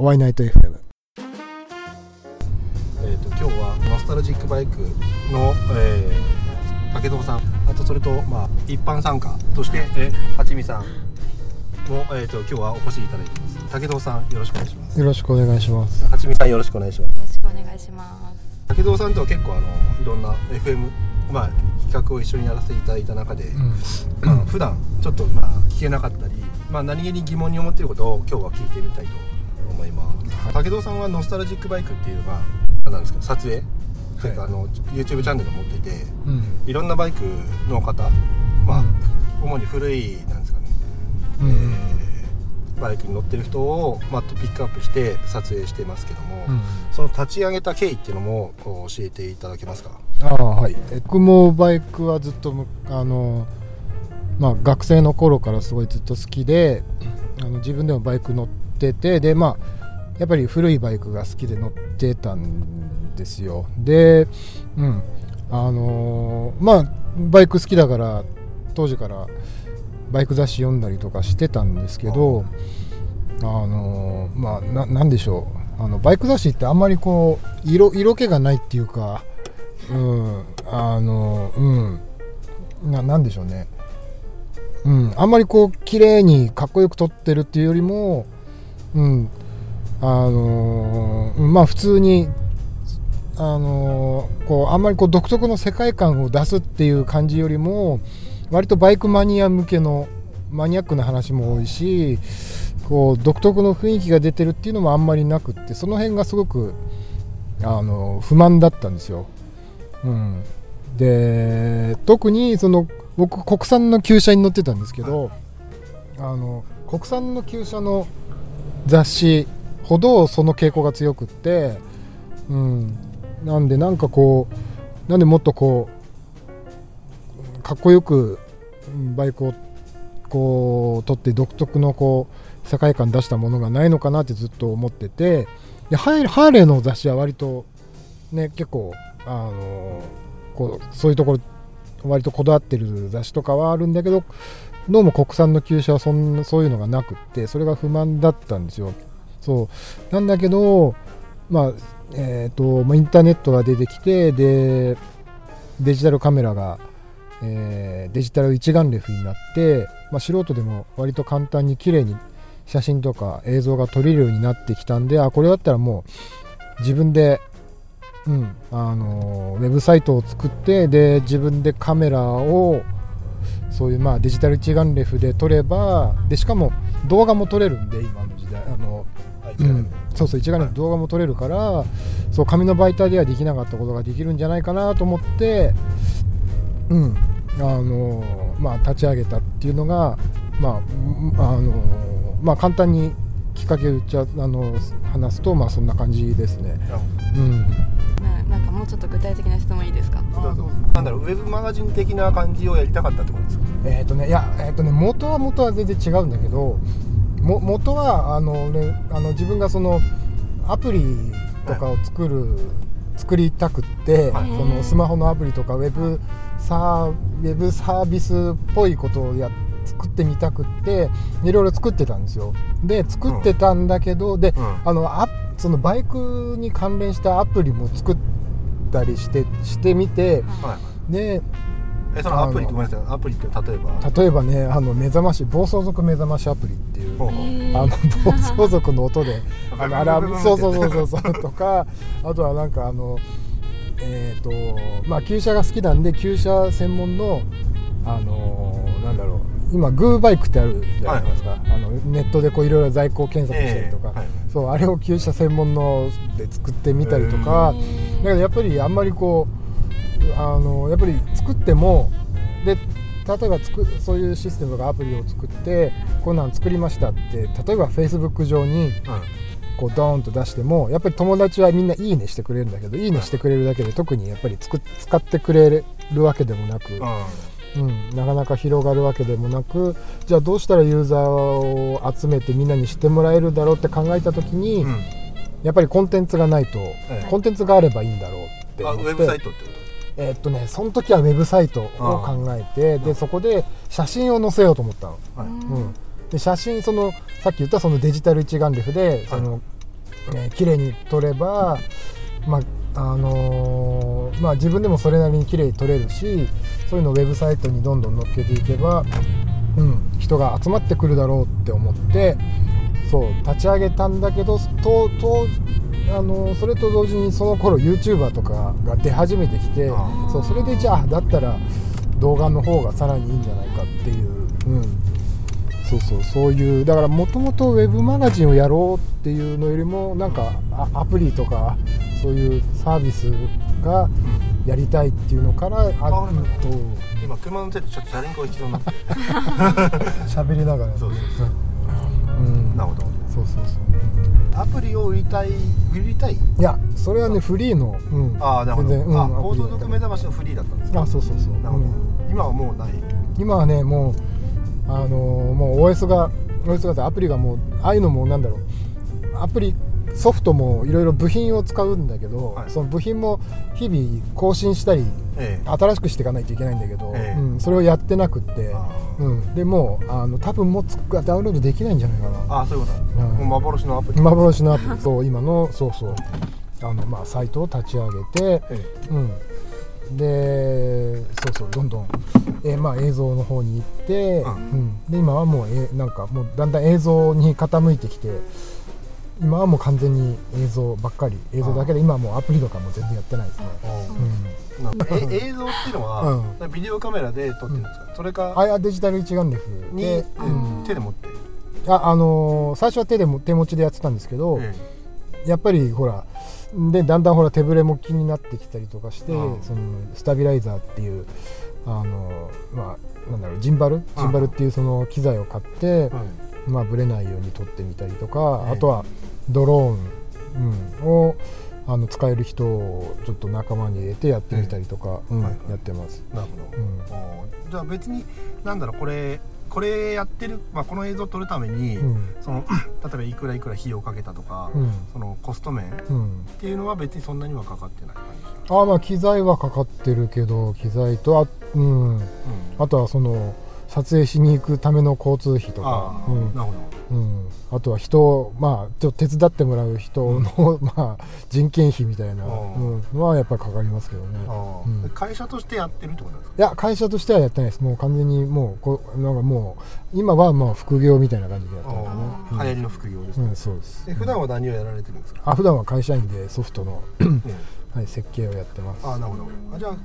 ワイナイト FM えー、と今日はノスタルジックバイクの、えー、武藤さん。あとそれと、まあ、一般参加として、えー、はちみさんも、えー、と今日はお越しいただいてます。武藤さんよろしくお願いします。よろしくお願いします。はちみさんよろしくお願いします。よろしくお願いします。武藤さんとは結構あのいろんな FM まあ企画を一緒にやらせていただいた中で、うん。まあ、普段ちょっとまあ聞けなかったり、まあ、何気に疑問に思っていることを今日は聞いてみたいと思います、武藤さんはノスタルジックバイクっていうまあ何なんですか撮影？それからあの YouTube チャンネルを持っていてうん。いろんなバイクの方まあ、主に古いなんですかね、うんえーバイクに乗ってる人を、まあ、ピックアップして撮影してますけども、うんその立ち上げた経緯っていうのも教えていただけますか？ああはい。え僕もバイクはずっとむあのまあ学生の頃からすごいずっと好きであの自分でもバイク乗っててでまあやっぱり古いバイクが好きで乗ってたんですよ。でうん。あのーまあバイク好きだから当時からバイク雑誌読んだりとかしてたんですけどあのーまあななんでしょう。あのバイク雑誌ってあんまりこう色色気がないっていうかうん。あのうん。ななんでしょうね。うん。あんまりこう綺麗にかっこよく撮ってるっていうよりもうんあのーまあ普通にあのーこうあんまりこう独特の世界観を出すっていう感じよりも割とバイクマニア向けのマニアックな話も多いしこう独特の雰囲気が出てるっていうのもあんまりなくってその辺がすごくあの不満だったんですよ。うん、で特にその僕国産の旧車に乗ってたんですけど、あの国産の旧車の雑誌ほどその傾向が強くって、うん、なんでなんかこうなんでもっとこうかっこよくバイクをこう撮って独特のこう世界観出したものがないのかなってずっと思っててでハーレーの雑誌は割とね結構あのこうそういうところ割とこだわってる雑誌とかはあるんだけどどうも国産の旧車はそんなそういうのがなくってそれが不満だったんですよ。そう。なんだけどまあえーとまインターネットが出てきてでデジタルカメラが、えーデジタル一眼レフになって、まあ、素人でも割と簡単に綺麗に写真とか映像が撮れるようになってきたんであこれだったらもう自分で、うんあのウェブサイトを作ってで自分でカメラをそういうまあデジタル一眼レフで撮ればでしかも動画も撮れるんで今のうん、そうそう一眼レフ動画も撮れるからそう紙の媒体ではできなかったことができるんじゃないかなと思って、うん。あのまあ、立ち上げたっていうのが、まあうんあのまあ、簡単にきっかけをちゃあの話すと、まあ、そんな感じですね。うん。ななんかもうちょっと具体的な質問いいですか？どうぞ。なんだろうウェブマガジン的な感じをやりたかったってことですか？えっ、とねいや、えーとね元は元は全然違うんだけども元はあの、ね、あの自分がそのアプリとかを作る、作りたくって、はい。そのスマホのアプリとかウェブサーウェブサービスっぽいことをや作ってみたくっていろいろ作ってたんですよ。で作ってたんだけど、でうん。あのあそのバイクに関連したアプリも作ったりしてしてみてはい。でえそのアプリごめんなさい。アプリって例えば？例えばねあの目覚まし暴走族目覚ましアプリっていう、あの暴走族の音であのアラームそうそうそうそうそうとかあとはなんかあのえっ、とまあ旧車が好きなんで旧車専門のあのなんだろう今グーバイクってあるじゃないですか、あのネットでこういろいろ在庫検索したりとか、ええはい。そうあれを旧車専門ので作ってみたりとか、だけどやっぱりあんまりこうあのやっぱり作ってもで例えばつくそういうシステムとかアプリを作ってこんなん作りましたって例えばフェイスブック上にこうドーンと出してもやっぱり友達はみんな「いいね」してくれるんだけど「いいね」してくれるだけで特にやっぱりつく使ってくれるわけでもなく、うん、なかなか広がるわけでもなくじゃあどうしたらユーザーを集めてみんなに知ってもらえるだろうって考えた時に、うん。うんやっぱりコンテンツがないと、えコンテンツがあればいいんだろうって思って。あウェブサイトってこえーっとねその時はウェブサイトを考えてでそこで写真を載せようと思ったの、とはい。うん、で写真そのさっき言ったそのデジタル一眼レフでその、ね綺麗に撮ればまああのーまあ自分でもそれなりに綺麗に撮れるしそういうのをウェブサイトにどんどん載っけていけば、うん、人が集まってくるだろうって思ってそう立ち上げたんだけどととあのーそれと同時にその頃 YouTuber とかが出始めてきてあそうそれでじゃあだったら動画の方がさらにいいんじゃないかっていう、うん、そうそうそういうだからもともとウェブマガジンをやろうっていうのよりもなんかあアプリとかそういうサービスがやりたいっていうのからうんと今車の手でちょっとチャリンコが必要になって。喋りながら。そうそう。うん。なるほどそうそうそう。アプリを売りたい売りたい？いやそれはねフリーの、うん、ああなるほど、うんあアプリだった放送読目覚ましのフリーだったんですか？あそうそうそう、なるほど、うん。今はもうない。今はねもうあのーもう OS が OS がアプリがもうああいうのもなんだろう。アプリソフトもいろいろ部品を使うんだけど、はい。その部品も日々更新したりええ。新しくしていかないといけないんだけど、ええ。うん、それをやってなくって、あうん、でもうあの多分もうつダウンロードできないんじゃないかな。ああそういうこと。なん。もう幻のアプリ。幻のアプリそう今の そうそう。あの、まあ、サイトを立ち上げて、え。うん、でそうそうどんどん、えーまあ、映像の方に行って、うん。うん。で今はもう、えーなんかもうだんだん映像に傾いてきて今はもう完全に映像ばっかり映像だけで今はもうアプリとかも全然やってないですね、えうん、なん。かえ映像っていうのは、ビデオカメラで撮ってるんですか、それかあいやデジタル一眼レフに、で、ううん。ん手で持ってる、ああのー最初は手でも手持ちでやってたんですけど、えやっぱりほらでだんだんほら手ぶれも気になってきたりとかして、うん。そのスタビライザーっていうあのまあなんだろうジンバル？ジンバルっていうその機材を買ってまあぶれないように撮ってみたりとか、ええあとはドローン、うん、をあの使える人をちょっと仲間に入れてやってみたりとか、やってます。なるほど、うん。じゃあ別になんだろうこれこれやってる、まあ、この映像を撮るために、うん。その 例えばいくらいくら費用をかけたとか、うん。そのコスト面っうん。ていうのは別にそんなにはかかってない感じですかあまあ機材はかかってるけど機材とあ,、うん、うん。あとはその撮影しに行くための交通費とか。あ、あ、うん。なるほうん、あとは人を、まあ、ちょっと手伝ってもらう人の、まあ、人件費みたいな、のはやっぱりかかりますけどね。会社としてやってるってことなんですか？いや会社としてはやってないです。もう完全にもうこうなんかもう今はまあ副業みたいな感じでやってますね。ああ。流行りの副業ですね、うん、うん、そうです。で普段は何をやられてるんですか、あ普段は会社員でソフトの、ね はい、設計をやってます。ああなるほど。あじゃあ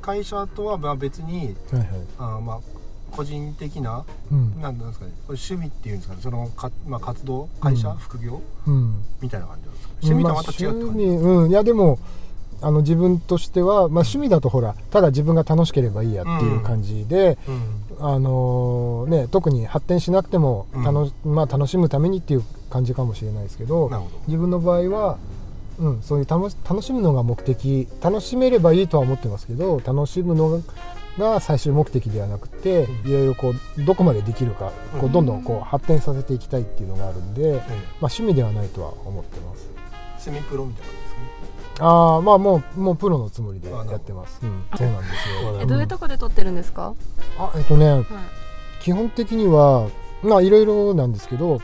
会社とはまあ別にはいはい。ああまあ個人的なうん。なんですかねこれ趣味っていうんですかねそのか、まあ、活動会社、うん。副業うん。みたいな感じなんですか趣味とはまた違うって感じ、まあ趣味うん。いやでもあの自分としては、まあ、趣味だとほらただ自分が楽しければいいやっていう感じで、うん。あのね、特に発展しなくてもうん。楽,、まあ、楽しむためにっていう感じかもしれないですけどど。自分の場合は、うん、そういう楽し楽しむのが目的楽しめればいいとは思ってますけど楽しむのが最終目的ではなくて、うん。いろいろこうどこまでできるかこううん。どんどんこう発展させていきたいっていうのがあるんで、まあ、趣味ではないとは思ってます。セミプロみたいな感じですねああまあもうもうプロのつもりでやってます。うん、そうなんですよ。えどういうとこで撮ってるんですか、あえっとねはい基本的にはまあいろいろなんですけど、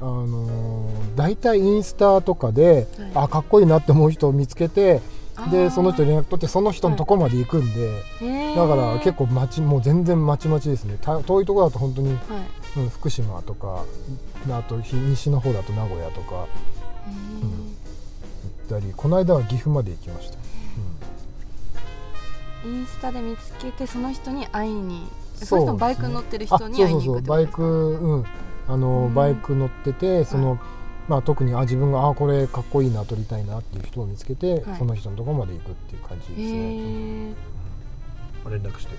あのー大体インスタとかで、はいあかっこいいなって思う人を見つけてでその人に連絡取ってその人のとこまで行くんで、だから結構町もう全然まちまちですね。た遠いところだと本当に、はい。うん、福島とかあとひ西の方だと名古屋とかへー。行ったりこの間は岐阜まで行きました。インスタで見つけてその人に会いにその人もバイクに乗ってるあ人に会いに行くってことですか？そうそうそう。バイクうん。あの、うん。バイク乗っててその、まあ、特にあ自分があこれかっこいいな撮りたいなっていう人を見つけて、はい。その人のところまで行くっていう感じへですね。ー。まあ連絡して、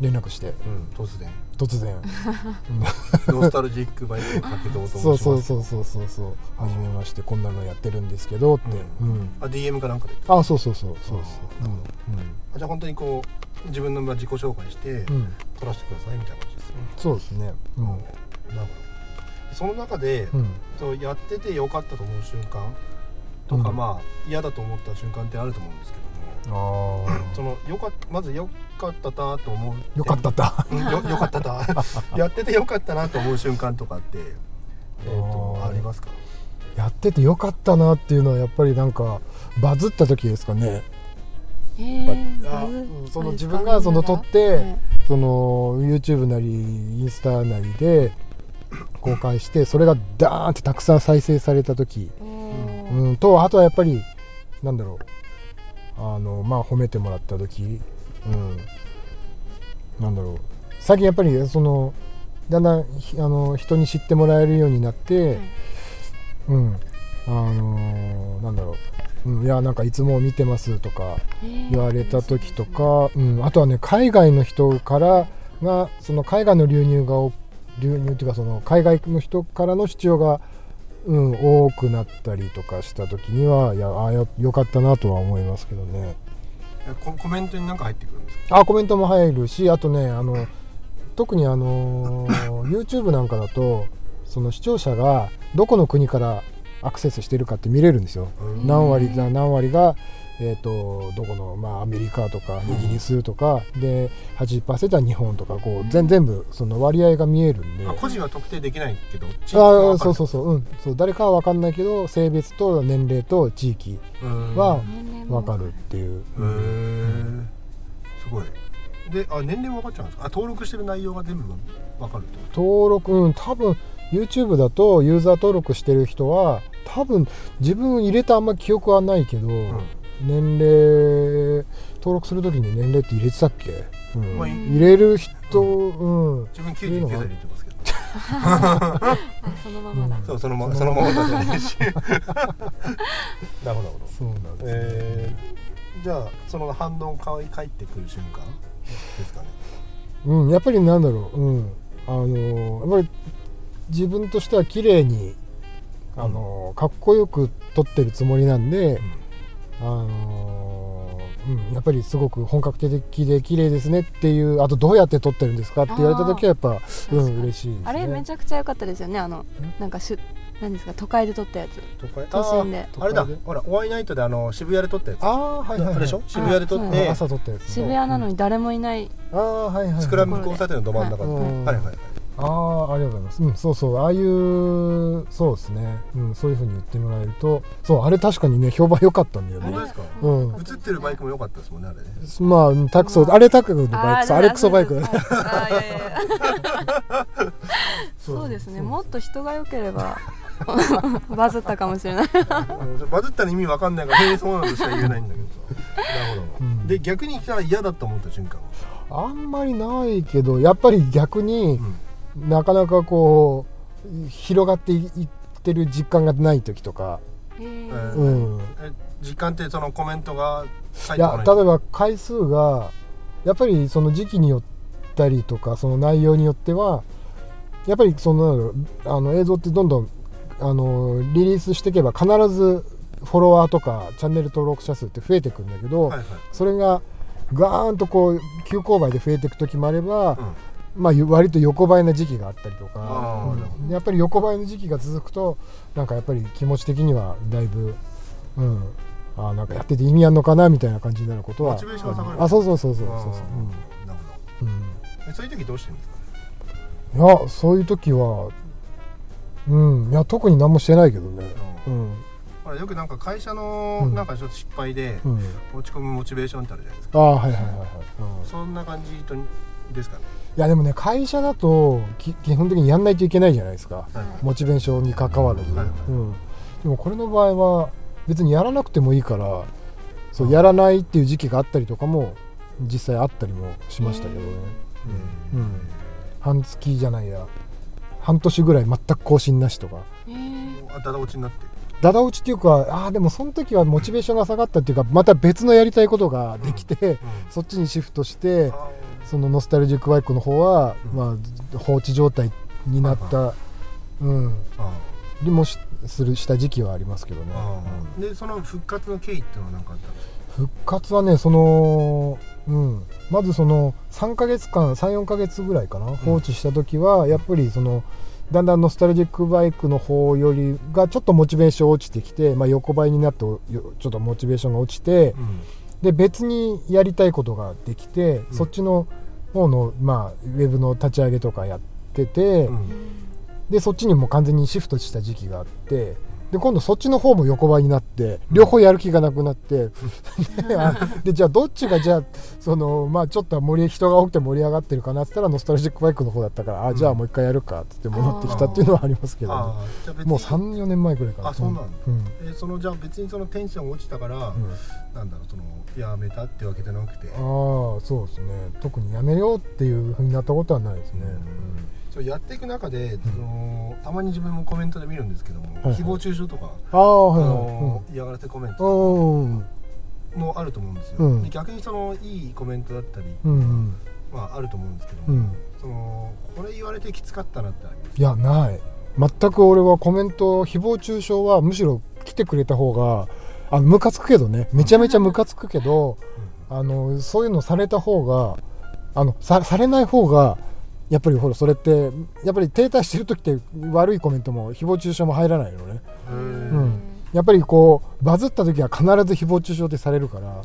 連絡して。うん、突然。突然、ノスタルジックバイクのかけどうとそうそうそうそうそうそう。初めましてこんなのやってるんですけどって、うん。あ DM かなんかで。あそうそうそうそうですああじゃあ本当にこう自分の自己紹介して、うん、うん、撮らせてくださいみたいな感じですね、そうですね。うん、なるほどその中で、うん。そうやっててよかったと思う瞬間とか、うん。まあ嫌だと思った瞬間ってあると思うんですけども、あ そのよかっまずよかったなと思う。あよかったった。う んよよかったな やっててよかったなと思う瞬間とかって、えー、とあー。ありますか？やっててよかったなっていうのはやっぱりなんかバズった時ですかね。えーあバズうんその自分がその撮ってはい。その YouTube なりインスタなりで公開してそれがダーンってたくさん再生された時、うん、とあとはやっぱりなんだろう。あのまあ褒めてもらった時、うん、なんだろう。最近やっぱりそのだんだんひあの人に知ってもらえるようになって、はいうん。あのなんだろう、うん、いやなんかいつも見てますとかえー。言われた時とか、うん、あとはね海外の人からがその海外の流入がお流入っていうかその海外の人からの視聴が、うん、多くなったりとかした時にはいやあよよかったなとは思いますけどね。ココメントに何か入ってくるんですか？あコメントも入るしあとねあの特にあの YouTube なんかだとその視聴者がどこの国からアクセスしてるかって見れるんですよ。うん。何割だ何割が、えー、とどこの、まあ、アメリカとかイギリスとか、で80%は日本とかこう全全部その割合が見えるんで、あ個人は特定できないけど地域あはあそうそうそう,、うん、そう誰かは分かんないけど性別と年齢と地域うん。は分かるっていう、へえすごい。であ年齢分かっちゃうんですか？あ登録してる内容が全部分かるってこ登録うん多分 YouTube だとユーザー登録してる人は多分自分入れたあんま記憶はないけど、と、年齢登録するときに年齢って入れてたっけ、うん。まあ入れる人、うん。自分99歳で言ってますけど。あそのままだ、うん。そうそのままそのまま。だじゃないし。なるほどなるほど。そうなんです、えー、じゃあその反応かわい返ってくる瞬間？ですかね。うん、やっぱりなんだろう、うん、あのやっぱり自分としては綺麗にあのかっこよく撮ってるつもりなんで、あのうん、やっぱりすごく本格的で綺麗ですねっていうあとどうやって撮ってるんですかって言われた時はやっぱうん嬉しいですね。あれめちゃくちゃ良かったですよねあのなんかしゅ何ですか都会で撮ったやつ。都会？都心で。ああれだ。ほらお会いナイトであの渋谷で撮ったやつ。ああはいはい、はい、あれでしょ？渋谷で撮っはいて朝撮ったやつ。渋谷なのに誰もいない、ああはいはい、はい、スクランブル交差点のど真ん中。ではい。はいはいはいああありがとうございます、うん、そうそうああいうそうですね、うん、そういうふうに言ってもらえるとそうあれ確かにね評判良かったんだよね。本当ですかうん。映ってるバイクも良かったですもんねあれね。まあうんタクソあれタクのバイクさあれクソバイク。そうですね。もっと人が良ければ バズったかもしれない。バズったら意味わかんないからへえそうなんとしか言えないんだけど。さなるほど、うん。で逆に来たら嫌だと思った瞬間は、あんまりないけどやっぱり逆になかなかこう広がっていってる実感がない時とか、へー。えうん、え時間ってそのコメントが返いやってこない？例えば回数がやっぱりその時期によったりとかその内容によってはやっぱりそのあの映像ってどんどんあのリリースしていけば必ずフォロワーとかチャンネル登録者数って増えてくんだけど、はいはい。それがガーンとこう急勾配で増えていく時もあれば、うんまあ、割と横ばいな時期があったりとか。うん。やっぱり横ばいの時期が続くとなんかやっぱり気持ち的にはだいぶ、うん、あーなんかやってて意味あるのかなみたいな感じになることは。モチベーションが下がる。あそうそうそうそうそうそう。なるほうん。うんそういう時どうしてるんですか？いやそういう時はうん。いや特に何もしてないけどね。うん。ほらよくなんか会社のうん。なんかちょっと失敗でうん。落ち込むモチベーションってあるじゃないですか、ああはいはいはいはい、うん。そんな感じとですかね、いやでもね会社だとき基本的にやんないといけないじゃないですか。はいモチベーションに関わらず、はいはい。うん、でもこれの場合は別にやらなくてもいいからそうやらないっていう時期があったりとかも実際あったりもしましたけどね、うん。うん。半月じゃないや。半年ぐらい全く更新なしとか。へー。あだだ落ちになって。ダダ落ちっていうかあーでもその時はモチベーションが下がったっていうかまた別のやりたいことができて、そっちにシフトしてあそのノスタルジックバイクの方は、うん。まあ、放置状態になった、うん、にもしするした時期はありますけどね、でその復活の経緯っていうのは何かあったんですか？復活はねその、うん、まずその3ヶ月間34ヶ月ぐらいかな放置した時はやっぱりそのだんだんノスタルジックバイクの方よりがちょっとモチベーション落ちてきて、まあ、横ばいになってよちょっとモチベーションが落ちてで別にやりたいことができて、うん。そっちの方の、まあ、ウェブの立ち上げとかやってて、うん。でそっちにもう完全にシフトした時期があってで今度そっちの方も横ばいになって両方やる気がなくなって、でじゃあどっちがじゃあそのまあちょっと盛り人が多くて盛り上がってるかなっつったらノスタルジックバイクの方だったからあじゃあもう一回やるかっつって戻ってきたっていうのはありますけど、ね、もう34年前くらいから。あそうなんだ。うん。えーそのじゃあ別にそのテンション落ちたから、うん。なんだろうそのやめたってわけじゃなくて。ああそうですね。特にやめようっていうふうになったことはないですね、そうやっていく中で、そのたまに自分もコメントで見るんですけども、はい誹謗中傷とか、ああはいあはい。の嫌がらせコメントうんうんもあると思うんですよ、うん。で逆にそのいいコメントだったり、うんうん。まあ、あると思うんですけども、うん。そのこれ言われてきつかったなってあります？いやない。全く俺はコメント誹謗中傷はむしろ来てくれた方があのムカつくけどね。めちゃめちゃムカつくけどあのそういうのされた方があのさされない方がやっぱりほらそれってやっぱり停滞してる時って悪いコメントも誹謗中傷も入らないのね。うん。やっぱりこうバズった時は必ず誹謗中傷ってされるから。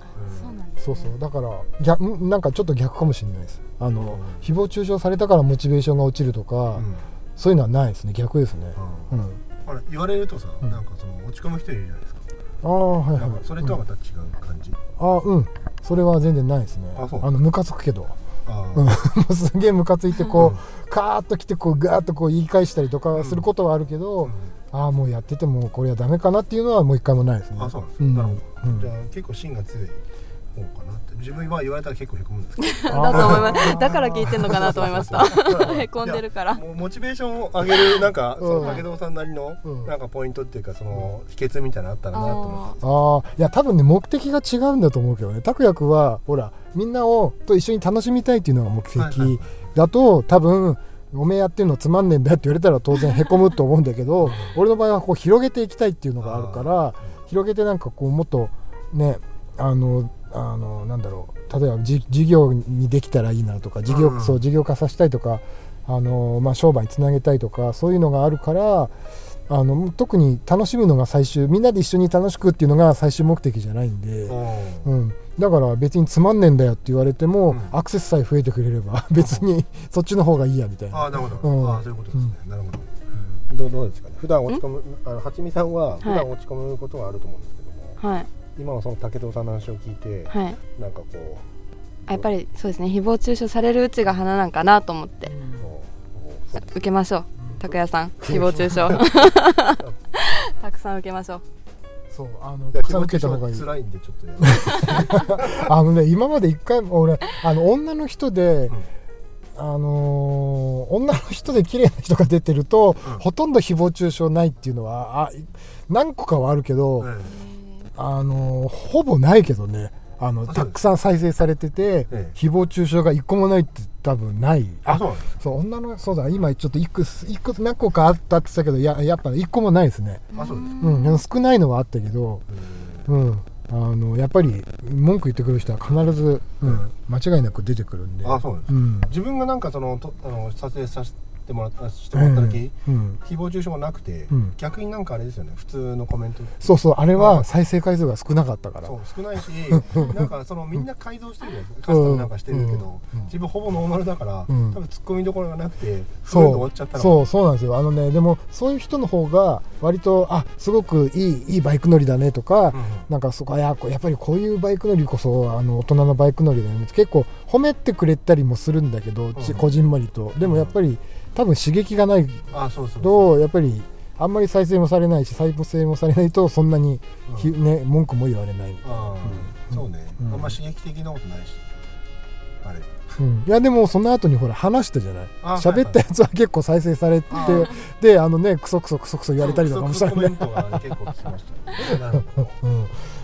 そうそうね、そうだから逆んなんかちょっと逆かもしれないです。あの、うん。誹謗中傷されたからモチベーションが落ちるとか、うん。そういうのはないですね。逆ですね、うん。うん、ほら言われるとさ、うん。なんかその落ち込む人いるじゃないですか、ああはいはい。それとはうんまた違う感じ、ああうん。それは全然ないですね。あそう。のムカつくけど。あうん もあうすげえムカついてこう、うん。カーッと来てこうガーッとこう言い返したりとかすることはあるけど、うん。ああもうやっててもこれはダメかなっていうのはもう一回もないですね。あそうなんですか、うん。なるほど、うん。じゃあ結構芯が強い方かなって自分は言われたら結構へこむんですけど。だと思います。だから聞いてんのかなと思いました へこんでるから。もうモチベーションを上げるなんか、武藤さんなりの、うん。なんかポイントっていうかその秘訣みたいなのあったらなと思ってああいや多分ね目的が違うんだと思うけどね。拓也君はほらみんなをと一緒に楽しみたいっていうのが目的だと多分おめえやってるのつまんねえんだよって言われたら当然へこむと思うんだけど俺の場合はこう広げていきたいっていうのがあるから広げてなんかこうもっとねあのあのなんだろう。例えばじ事業にできたらいいなとか事業,、うん。そう事業化させたいとかあの、まあ、商売につなげたいとかそういうのがあるからあの特に楽しむのが最終みんなで一緒に楽しくっていうのが最終目的じゃないんで、うん。うん、だから別につまんねえんだよって言われても、うん。アクセスさえ増えてくれれば別に そっちの方がいいやみたいな。ああなるほど、うん。ああそういうことですね、なるほど。どうどうですかね。普段落ち込むあのはちみさんは普段落ち込むことがあると思うんですけども、はい。今のその武藤さんの話を聞いて、はい。なんかこうあやっぱりそうですね。誹謗中傷されるうちが花なんかなと思って。受けましょう。拓也さん。誹謗中傷。たくさん受けましょうそうあのいやたくさん受けた方がいい。辛いんでちょっと あのね今まで一回も俺あの女の人で、あのー女の人で綺麗な人が出てると、うん。ほとんど誹謗中傷ないっていうのはあ何個かはあるけど、えあのーほぼないけどね。あのたくさん再生されてて、ええ。誹謗中傷が一個もないって多分ない。あそうそう女のそうだ今ちょっと一個一個何個かあったって言ってたけどややっぱ一個もないですね。あそうですか。うん少ないのはあったけどうん。あのやっぱり文句言ってくる人は必ず、うん、間違いなく出てくるんで。あそうですか。うん。自分がなんかそのとあの撮影させてもらったしてもらった時、うん、誹謗中傷もなくて、うん。逆になんかあれですよね普通のコメント。そうそうあれあは再生回数が少なかったから。そう少ないし なんかそのみんな改造してるじゃないですか。カスタムなんかしてるけど、うん。自分ほぼノーマルだから、うん。多分ツッコミどころがなくてそう。そう終わっちゃったのそうそうなんですよ。あのねでもそういう人の方が割とあすごくいいいいバイク乗りだねとか、うん。なんかそこややっぱりこういうバイク乗りこそあの大人のバイク乗りだよねって結構褒めてくれたりもするんだけど、ちうん。こじんまりと。でもやっぱり多分刺激がないあそうそうとやっぱりあんまり再生もされないし再生もされないとそんなにひ、ね、文句も言われない。みたいなあーそうね、うん。あんま刺激的なことないしあれ。うん、いやでもその後にほら話したじゃない。あ喋ったやつは結構再生されてであのねクソクソクソクソ言われたりとかもしたコりねだか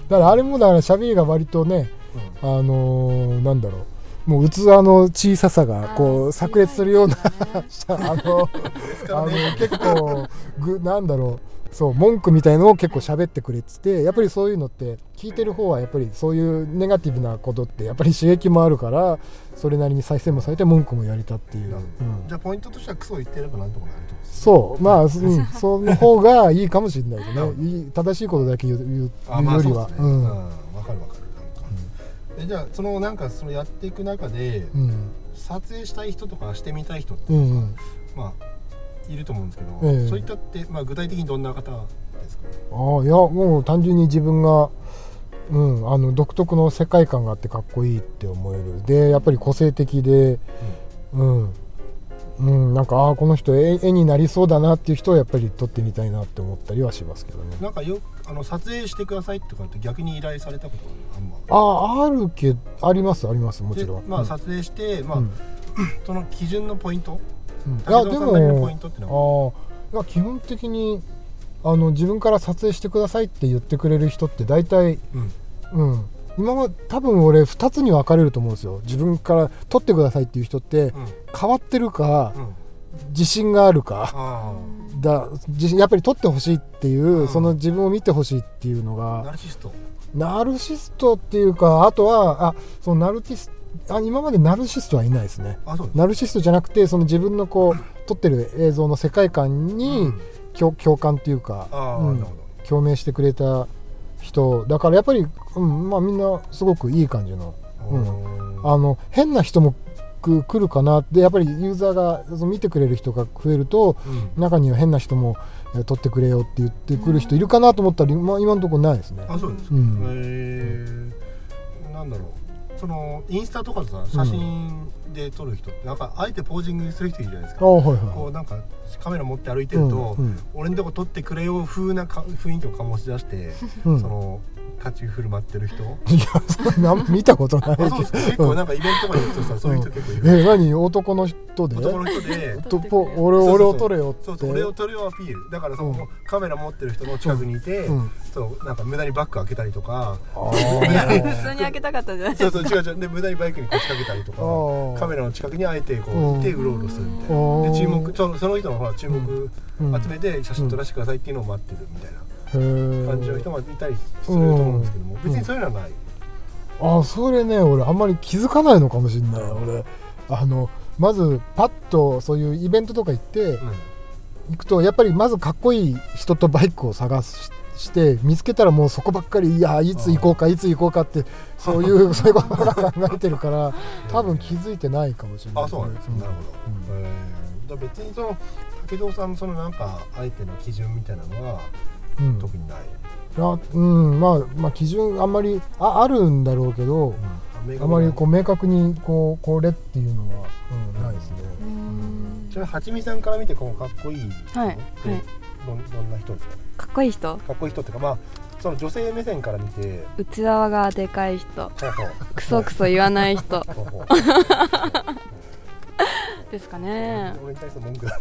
らあれもだから喋りが割とねうんあのーなんだろうもう器の小ささがこう炸裂するような あのあの結構ぐなんだろう。そう文句みたいのを結構喋ってくれててやっぱりそういうのって聞いてる方はやっぱりそういうネガティブなことってやっぱり刺激もあるからそれなりに再生もされて文句もやれたっていう、うん。じゃあポイントとしてはクソ言ってればなんとかなるとそう。まあ、うん、その方がいいかもしれないですね。正しいことだけ言うよりは。そうですね。うん。うん。わかるわかる。えじゃあそのなんかそのやっていく中でうん。撮影したい人とかしてみたい人ってうんうん。まあいると思うんですけど、ええ。そういったってまあ具体的にどんな方ですか？ああいやもう単純に自分が、うん、あの独特の世界観があってかっこいいって思える。でやっぱり個性的でうん、うん、なんかああこの人絵絵になりそうだなっていう人はやっぱり撮ってみたいなって思ったりはしますけどね。なんかよあの撮影してくださいとかって逆に依頼されたことあんまあああるけどありますありますもちでろん。まあうん。撮影して、まあうん。その基準のポイント？うん。い武やでもントってのは？ああ基本的にあの自分から撮影してくださいって言ってくれる人って大体うん。うん。今は多分俺2つに分かれると思うんですよ。自分から撮ってくださいっていう人ってうん。変わってるかうん自信があるか？あだ自信やっぱり撮ってほしいっていう、うん。その自分を見てほしいっていうのあナがルシスト。ナルシストっていうかあとはあそのナルティスあ今までナルシストはいないですね。ナルシストじゃなくてその自分のこう撮ってる映像の世界観にうん。共共感っていうか、うん。共鳴してくれた人。だからやっぱり、うんまあ、みんなすごくいい感じのうん。あの変な人もく来るかな。ってやっぱりユーザーが見てくれる人が増えるとうん。中には変な人もえー撮ってくれよって言ってくる人いるかなと思ったら、まあ、今のところないですね。あそうですか、うん。へえなんだろう。そのインスタとかでさ写真で撮る人ってなんかあえてポージングする人いるじゃないですか、あはいはい。こうなんかカメラ持って歩いてると、うんうん。俺のとこ撮ってくれよ風なか雰囲気を醸し出して、うん。その立ち振る舞ってる人。いやそんな 見たことない。あそうですか。結構なんかイベントとかに行くとさ、そういう人結構いる、え何？男の人で？男の人で。とぽ俺そうそうそう。俺を撮れよって。そうそう。俺を撮るよアピール。だからその、うん。カメラ持ってる人の近くにいて、うん。そうなんか無駄にバッグ開けたりとか。普通に開けたかったじゃないそうそう違う違う。で無駄にバイクに腰掛けたりとか。カメラの近くにあえてこうん。ういてうろうろするみたいな。うんで注目そのその人のほら注目うん。集めて写真撮らせてくださいっていうのを待ってるみたいな感じの人がいたりすると思うんですけどもうん。別にそういうのはない。あそれね俺あんまり気づかないのかもしれない。俺あのまずパッとそういうイベントとか行ってうん。行くとやっぱりまずかっこいい人とバイクを探しして見つけたらもうそこばっかりいやいつ行こうかいつ行こうかってそういう そういうことか考えてるから多分気づいてないかもしれない。あそうなんです。ねなるほど。へーだから別にその武藤さんのそのなんか相手の基準みたいなのはうん、うん特にない？あうん。まあまあ基準あんまりああるんだろうけど、あまりこう明確にこうこれっていうのは、うん、ないですね。ちなみにはちみさんから見てこのかっこいい人はいってはい。どんどんな人ですか？かっこいい人。かっこいい人っていうかまあその女性目線から見て内側がでかい人。クソクソ言わない人 ですかね。俺に対して文句だ。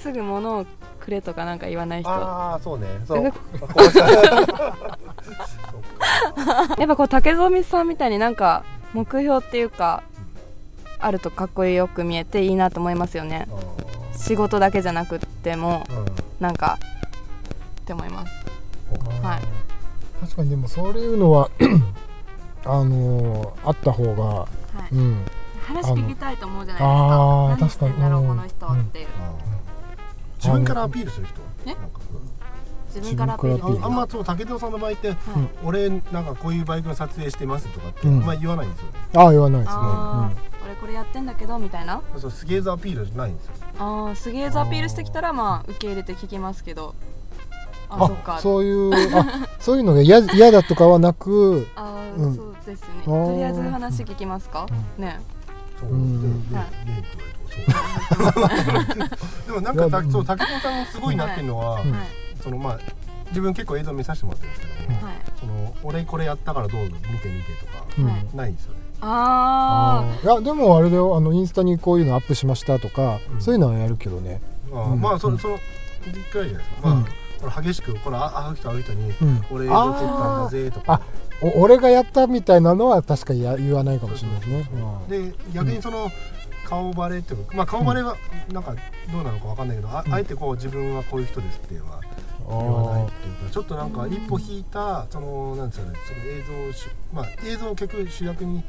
すぐ物をくれとかなんか言わない人。やああそうね。そう。えこうしたっぱこう竹富さんみたいになんか目標っていうかあるとかっこよく見えていいなと思いますよね。仕事だけじゃなくってもうん。なんかって思います。はい。確かにでもそういうのは あのーあった方が、はい。うん、話聞きたいと思うじゃないですか。何してんだろう確かにこの人っていう。自分からアピールする人？え？なんか。自分からアピール。ああんまそう武田さんの場合ってはい。俺なんかこういうバイクの撮影してますとかって、うん。まあ言わないんですよああ言わないですね。俺これやってんだけどみたいな？そうすげえぞアピールじゃないんですよ。あーすげえぞアピールしてきたらまあ受け入れて聞きますけど。あうん、そっか。あそういうあそういうのが嫌嫌だとかはなく、あー、うん。そうですね。とりあえず話聞きますか、ねそううんででもそうでもなんかたそう武田さんすごいなっていうのは、そのまあ自分結構映像見させてもらってるんですけども、はいその俺これやったからどうぞ見てみてとか、ないんですよね。ああー。いやでもあれだよ。あのインスタにこういうのアップしましたとか、うん。そういうのはやるけどね。あーうん。まあそのその一回じゃないですか、うん。まあこれ激しくこれあ会う人会う人に、うん。俺映像撮ったんだぜとあか。お俺がやったみたいなのは確かにや言わないかもしれないですね。で逆にその顔バレっていうかまあ顔バレはなんかどうなのかわかんないけど、あうん。あえてこう自分はこういう人ですっていうのはうん。言わないっあていうかちょっとなんか一歩引いたそのなんですかねその映像をしまあ映像を結局主役に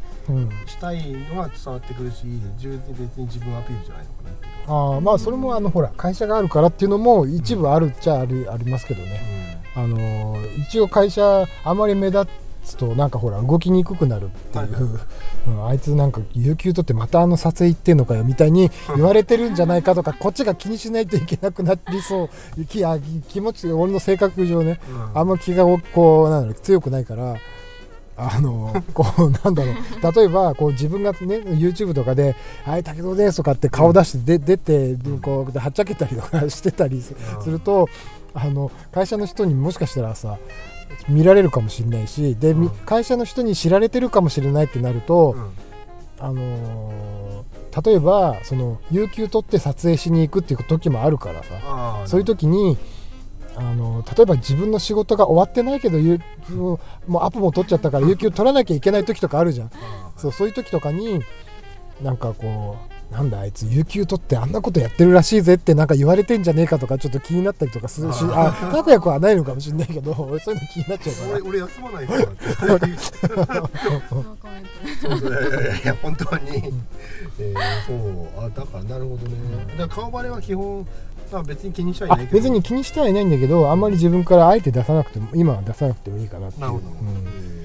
したいのが伝わってくるし自分別に自分アピールじゃないのかなっていうあーまあそれもあのほら会社があるからっていうのも一部あるっちゃあるありますけどね。あのー一応会社あまり目立つとなんかほら動きにくくなるっていう、うんあいつなんか有給取ってまたあの撮影行ってんのかよみたいに 言われてるんじゃないかとかこっちが気にしないといけなくなりそう気あ気持ち俺の性格上ねうん。あんま気がこうなんだろう強くないから。あの こうなんだろう。例えばこう自分がね YouTube とかで「はい武藤です」とかって顔出してで出てでこうはっちゃけたりとかしてたりするとあの会社の人にもしかしたらさ見られるかもしれないしで、みうん。会社の人に知られてるかもしれないってなると、うん。あのー例えばその有給取って撮影しに行くっていう時もあるからさ。そういう時にあの例えば自分の仕事が終わってないけど有もうもうアポも取っちゃったから 有給取らなきゃいけない時とかあるじゃん。そうそういう時とかになんかこうなんだあいつ有給取ってあんなことやってるらしいぜってなんか言われてんじゃねえかとかちょっと気になったりとかするしあ拓也君はないのかもしれないけど 俺そういうの気になっちゃうから。俺俺休まないから。いや本当に、えーそう。あだからなるほどね。だから顔バレは基本まあ別に気にしちゃいあないけど。別に気にしてはいないんだけどあんまり自分からあえて出さなくても今は出さなくてもいいかなっていう。なるほど、うん。えー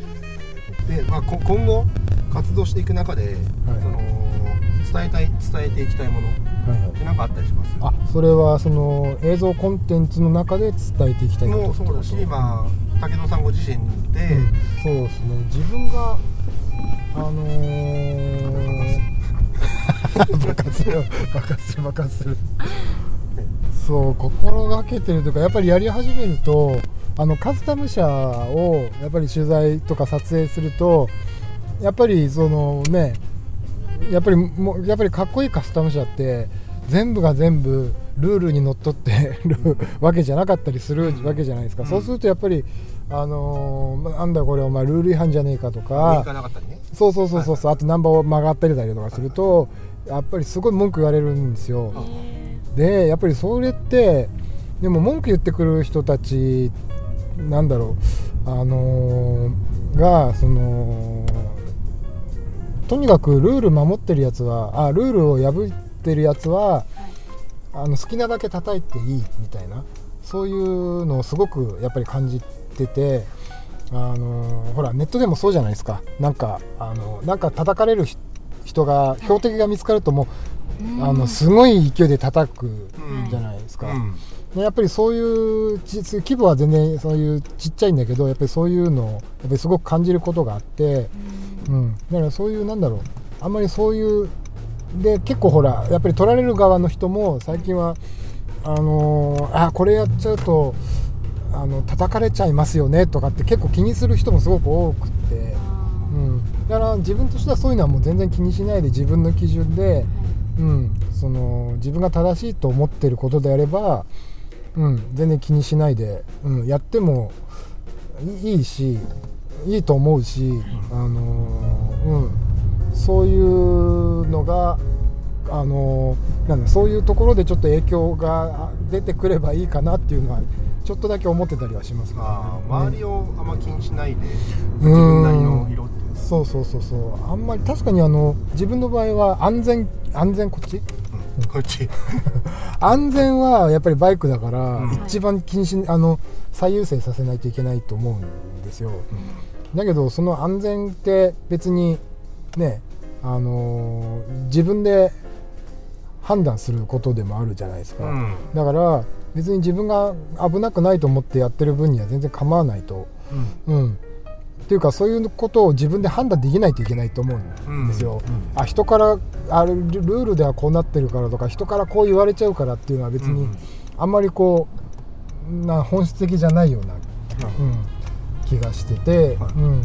で、まあ、こ今後活動していく中で、はい。その伝えたい伝えていきたいもの。っはいはい。て何かあったりします？あそれはその映像コンテンツの中で伝えていきたいこと？もうそうだし、まあ、武藤さんご自身で、うんそうですね。自分があのー、爆発する爆発する爆発するそう心がけてるというかやっぱりやり始めるとあのカスタム車をやっぱり取材とか撮影するとやっぱりそのねやっぱりもうやっぱりかっこいいカスタム車って全部が全部ルールにのっとって るわけじゃなかったりするわけじゃないですか、うん。そうするとやっぱりあのーなんだこれお前ルール違反じゃねえかと上かね。そうそうそうそうそうあとナンバーを曲がったりだりとかするとやっぱりすごい文句言われるんですよ。でやっぱりそれってでも文句言ってくる人たちなんだろうあのーがそのとにかくルール守ってるやつはあルールを破ってるやつはあの好きなだけ叩いていいみたいな。そういうのをすごくやっぱり感じててあのほらネットでもそうじゃないですか。なんかあのなんか叩かれるひ人が標的が見つかるともうあのすごい勢いで叩くじゃないですか、うんでやっぱりそういうち規模は全然そういうちっちゃいんだけどやっぱりそういうのをやっぱりすごく感じることがあって、うん、だからそういうなんだろう。あんまりそういうで結構ほらやっぱり取られる側の人も最近はあのーあこれやっちゃうとあの叩かれちゃいますよねとかって結構気にする人もすごく多くって、うん、だから自分としてはそういうのはもう全然気にしないで自分の基準で、うん、その自分が正しいと思ってることであれば、うん、全然気にしないで、うん、やってもいいしいいと思うし、あのーうん、そういうのが、あのーなんだそういうところでちょっと影響が出てくればいいかなっていうのはちょっとだけ思ってたりはしますけどね。周りをあんま気にしないで、うん。自分なりの色っていうかそうそうそうそう。あんまり確かにあの自分の場合は安全安全こっちうんこっち。安全はやっぱりバイクだから、うん。一番気にしあの最優先させないといけないと思うんですよ。だけどその安全って別にねあのー自分で判断することでもあるじゃないですか、うん。だから別に自分が危なくないと思ってやってる分には全然構わないと。うんっていうかそういうことを自分で判断できないといけないと思うんですよ、うん。あ人からあれルルールではこうなってるからとか人からこう言われちゃうからっていうのは別にうんあんまりこうな本質的じゃないような、うん、気がしてて、はい。うん、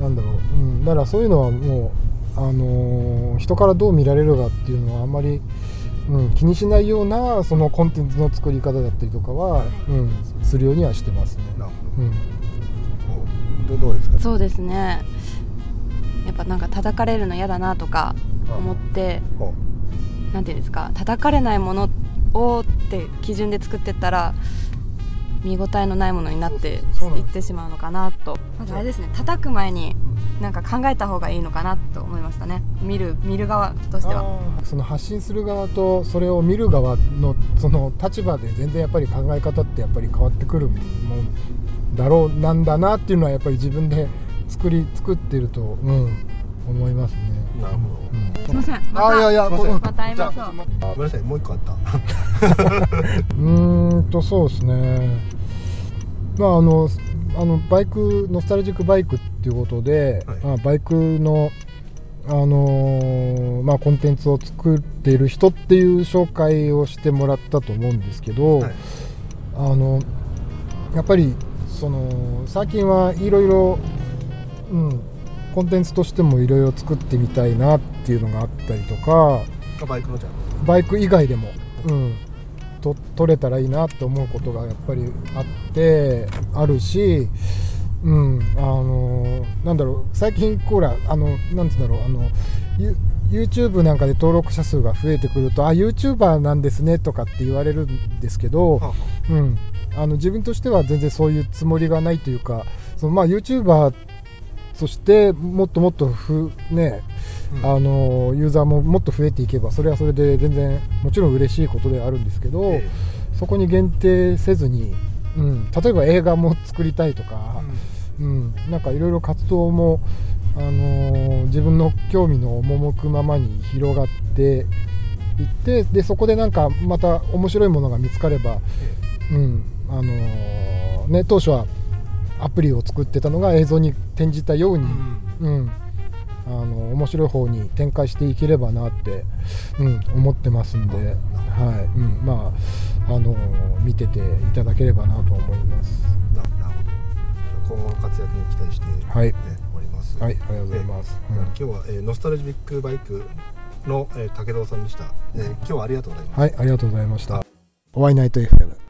なんだろう、うん、だからそういうのはもう、あのー人からどう見られるかっていうのはあんまり、うん、気にしないようなそのコンテンツの作り方だったりとかは、うん、するようにはしてますね。なるうん。ほどどどうですか？そうですね。やっぱなんか叩かれるの嫌だなとか思ってほなんていうんですか叩かれないものをって基準で作ってったら見応えのないものになっていってしまうのかなと。まずあれですね。叩く前になんか考えた方がいいのかなと思いましたね。見る見る側としては。その発信する側とそれを見る側のその立場で全然やっぱり考え方ってやっぱり変わってくるもんだろうなんだなっていうのはやっぱり自分で作り作ってると、うん、思いますね。なるほど。うんすいません。まあいやいやまた会いましょう。じゃあごめんなさい。もう一個あった。うーんとそうですね。まああのあのバイクノスタルジックバイクっていうことで、はい。まあ、バイクのあのーまあ、コンテンツを作っている人っていう紹介をしてもらったと思うんですけど、はい。あのやっぱりその最近はいろいろうんコンテンツとしてもいろいろ作ってみたいなっていうのがあったりとか。あバイクのじゃん。バイク以外でも、うん、と取れたらいいなって思うことがやっぱりあってあるし、うん、あのなんだろう。最近ほらあのなんつうんだろう。あのユ YouTube なんかで登録者数が増えてくるとあ YouTuber なんですねとかって言われるんですけど、はあはうん、あの自分としては全然そういうつもりがないというかそのまあ YouTuber そしてもっともっとふ、ねああのユーザーももっと増えていけばそれはそれで全然もちろん嬉しいことではあるんですけど、えそこに限定せずに、うん、例えば映画も作りたいとかえ、うん。なんかいろいろ活動も、あのー自分の興味の赴くままに広がっていってでそこでなんかまた面白いものが見つかれば、うん。あのーね、当初はアプリを作ってたのが映像に転じたように、うん。あの面白い方に展開していければなって、うん、思ってますんで、はい。うん、まあ、あのー見てていただければなと思います。ななるほど。今後の活躍に期待して、はい。ね、おります。はい、ありがとうございます。え今日は、えーノスタルジックバイクの、えー武藤さんでした、えー今日はありがとうございます。はい、ありがとうございました。おワイナイト FM。